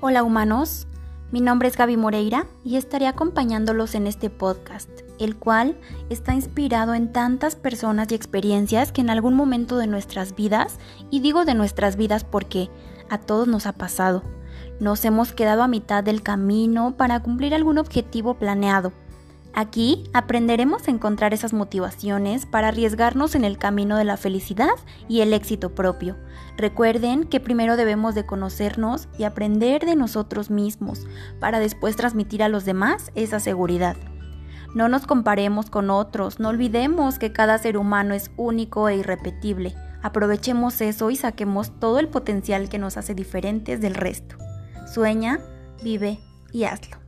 Hola humanos, mi nombre es Gaby Moreira y estaré acompañándolos en este podcast, el cual está inspirado en tantas personas y experiencias que en algún momento de nuestras vidas, y digo de nuestras vidas porque a todos nos ha pasado, nos hemos quedado a mitad del camino para cumplir algún objetivo planeado Aquí aprenderemos a encontrar esas motivaciones para arriesgarnos en el camino de la felicidad y el éxito propio. Recuerden que primero debemos de conocernos y aprender de nosotros mismos para después transmitir a los demás esa seguridad. No nos comparemos con otros, no olvidemos que cada ser humano es único e irrepetible. Aprovechemos eso y saquemos todo el potencial que nos hace diferentes del resto. Sueña, vive y hazlo.